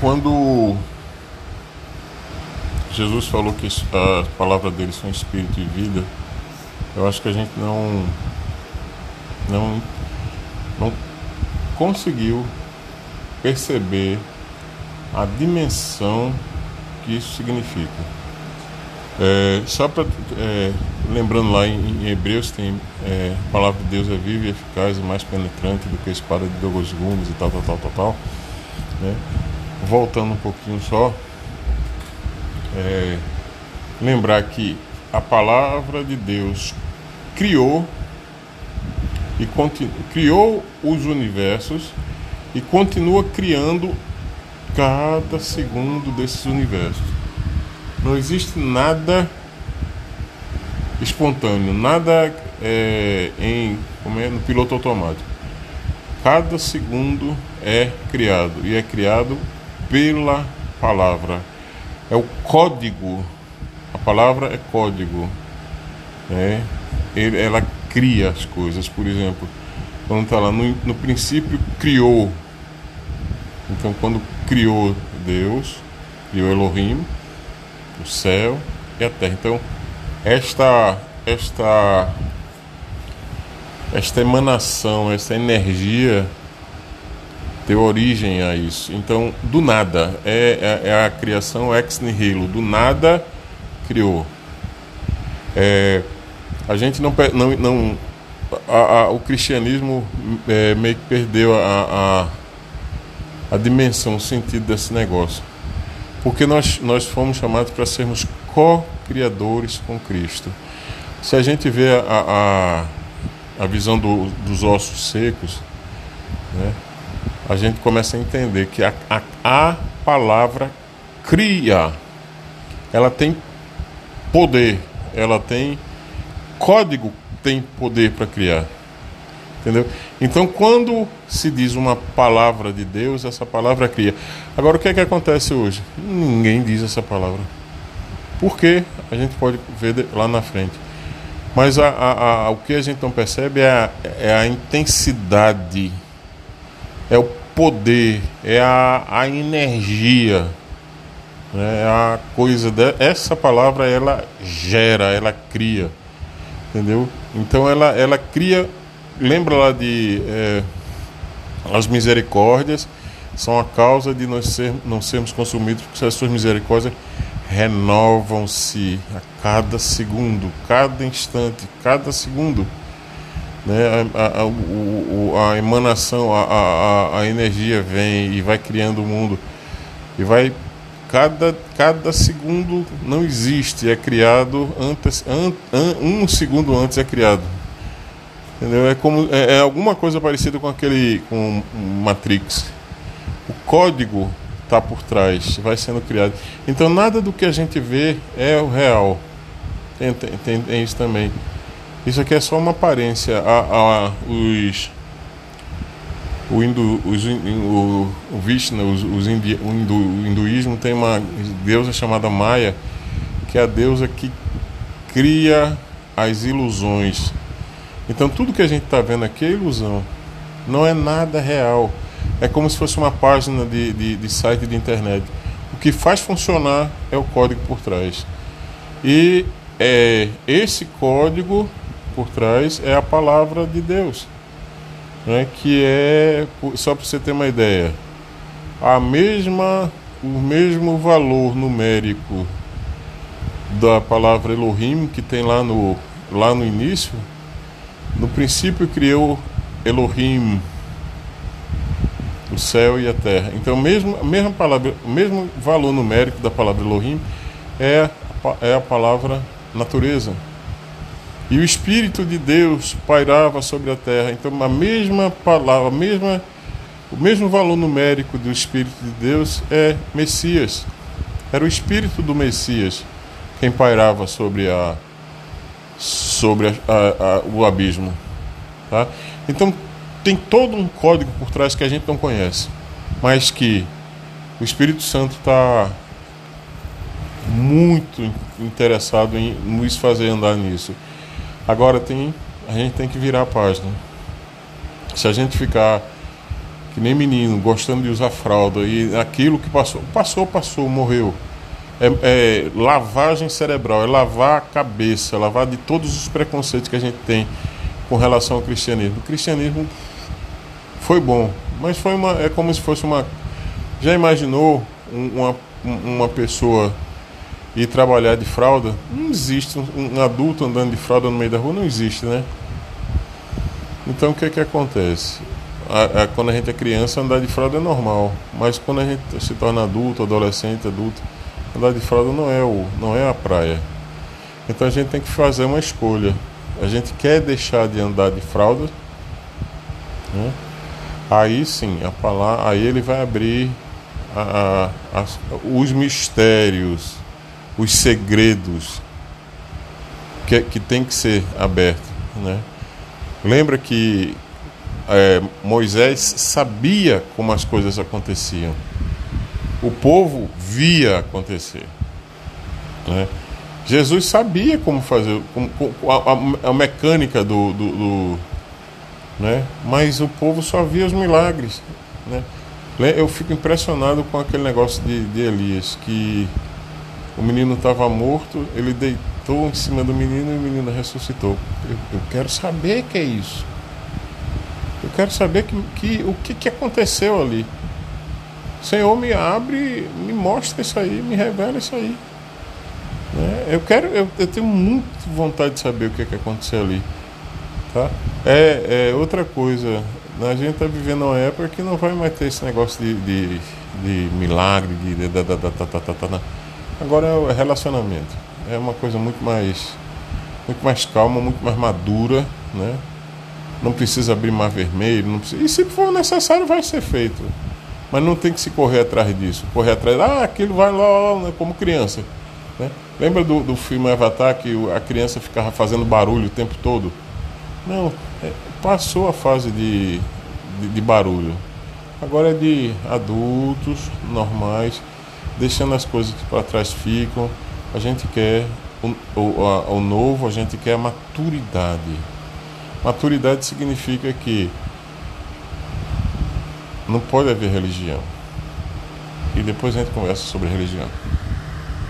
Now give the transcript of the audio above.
quando Jesus falou que a palavra dele são espírito e vida, eu acho que a gente não não não conseguiu perceber a dimensão que isso significa. É, só para é, lembrando lá em, em Hebreus tem é, a palavra de Deus é viva e eficaz e mais penetrante do que a espada de dois gumes e tal, tal, tal, tal, tal. Né? Voltando um pouquinho só, é, lembrar que a palavra de Deus criou e continu, criou os universos e continua criando cada segundo desses universos. Não existe nada espontâneo, nada é, em como é, no piloto automático. Cada segundo é criado e é criado pela palavra. É o código. A palavra é código. Né? Ele, ela cria as coisas. Por exemplo, quando está lá no, no princípio criou. Então, quando criou Deus, criou Elohim, o céu e a terra. Então, esta esta esta emanação, essa energia deu origem a isso. Então, do nada, é, é, é a criação ex nihilo, do nada criou. É, a gente não, não, não a, a, o cristianismo é, meio que perdeu a, a, a dimensão, o sentido desse negócio. Porque nós, nós fomos chamados para sermos co-criadores com Cristo. Se a gente vê a, a, a visão do, dos ossos secos, né, a gente começa a entender que a, a, a palavra cria, ela tem poder, ela tem código, tem poder para criar. Entendeu? Então, quando se diz uma palavra de Deus, essa palavra cria. Agora, o que é que acontece hoje? Ninguém diz essa palavra. Por quê? A gente pode ver lá na frente. Mas a, a, a, o que a gente não percebe é a, é a intensidade, é o poder, é a, a energia. Né? É a coisa. De, essa palavra ela gera, ela cria. Entendeu? Então ela, ela cria lembra lá de é, as misericórdias são a causa de nós ser, não sermos consumidos, porque as suas misericórdias renovam-se a cada segundo, cada instante, cada segundo. Né? A, a, o, a emanação, a, a, a energia vem e vai criando o mundo. E vai. Cada, cada segundo não existe, é criado antes, an, an, um segundo antes é criado. Entendeu? É como é, é, alguma coisa parecida com aquele com Matrix. O código está por trás, vai sendo criado. Então nada do que a gente vê é o real. Tem, tem, tem isso também. Isso aqui é só uma aparência. A, a, os o, hindu, os, o, o Vishnu, os, os o, hindu, o hinduísmo tem uma deusa chamada Maya, que é a deusa que cria as ilusões então tudo que a gente está vendo aqui é ilusão. Não é nada real. É como se fosse uma página de, de, de site de internet. O que faz funcionar é o código por trás. E é, esse código por trás é a palavra de Deus. Né, que é, só para você ter uma ideia, a mesma, o mesmo valor numérico da palavra Elohim que tem lá no, lá no início no princípio criou Elohim o céu e a terra. Então, mesmo, mesma palavra, o mesmo valor numérico da palavra Elohim é, é a palavra natureza. E o Espírito de Deus pairava sobre a terra. Então, a mesma palavra, a mesma, o mesmo valor numérico do Espírito de Deus é Messias. Era o Espírito do Messias quem pairava sobre a, sobre a, a, a, o abismo. Tá? Então tem todo um código por trás que a gente não conhece, mas que o Espírito Santo está muito interessado em nos fazer andar nisso. Agora tem, a gente tem que virar a página. Se a gente ficar que nem menino, gostando de usar fralda, e aquilo que passou, passou, passou, morreu. É, é, lavagem cerebral, é lavar a cabeça, lavar de todos os preconceitos que a gente tem com relação ao cristianismo. O cristianismo foi bom, mas foi uma, é como se fosse uma. Já imaginou uma, uma pessoa ir trabalhar de fralda? Não existe. Um, um adulto andando de fralda no meio da rua não existe, né? Então o que é que acontece? a, a, quando a gente é criança, andar de fralda é normal. Mas quando a gente se torna adulto, adolescente, adulto, andar de fralda não é, o, não é a praia. Então a gente tem que fazer uma escolha. A gente quer deixar de andar de fralda, né? aí sim, a palavra, aí ele vai abrir a, a, os mistérios, os segredos que, que tem que ser aberto. Né? Lembra que é, Moisés sabia como as coisas aconteciam. O povo via acontecer. Né? Jesus sabia como fazer, como, a, a, a, mecânica do, do, do, né? Mas o povo só via os milagres, né? Eu fico impressionado com aquele negócio de, de Elias, que o menino estava morto, ele deitou em cima do menino e o menino ressuscitou. Eu, eu quero saber que é isso. Eu quero saber que, que, o que, que aconteceu ali. Senhor, me abre, me mostra isso aí, me revela isso aí. Né? Eu quero, eu, eu, tenho muita vontade de saber o que, que aconteceu ali. Tá? É, é outra coisa. A gente está vivendo uma época que não vai mais ter esse negócio de, de, de milagre, de, de, de, de, agora é relacionamento. É uma coisa muito mais, muito mais calma, muito mais madura, né? não precisa abrir mar vermelho, não precisa... e se for necessário vai ser feito. Mas não tem que se correr atrás disso, correr atrás, ah, aquilo vai lá, lá como criança. Né? Lembra do, do filme Avatar que a criança ficava fazendo barulho o tempo todo? Não, é, passou a fase de, de, de barulho. Agora é de adultos normais, deixando as coisas que para trás ficam. A gente quer o, o, a, o novo, a gente quer a maturidade. Maturidade significa que não pode haver religião. E depois a gente conversa sobre religião.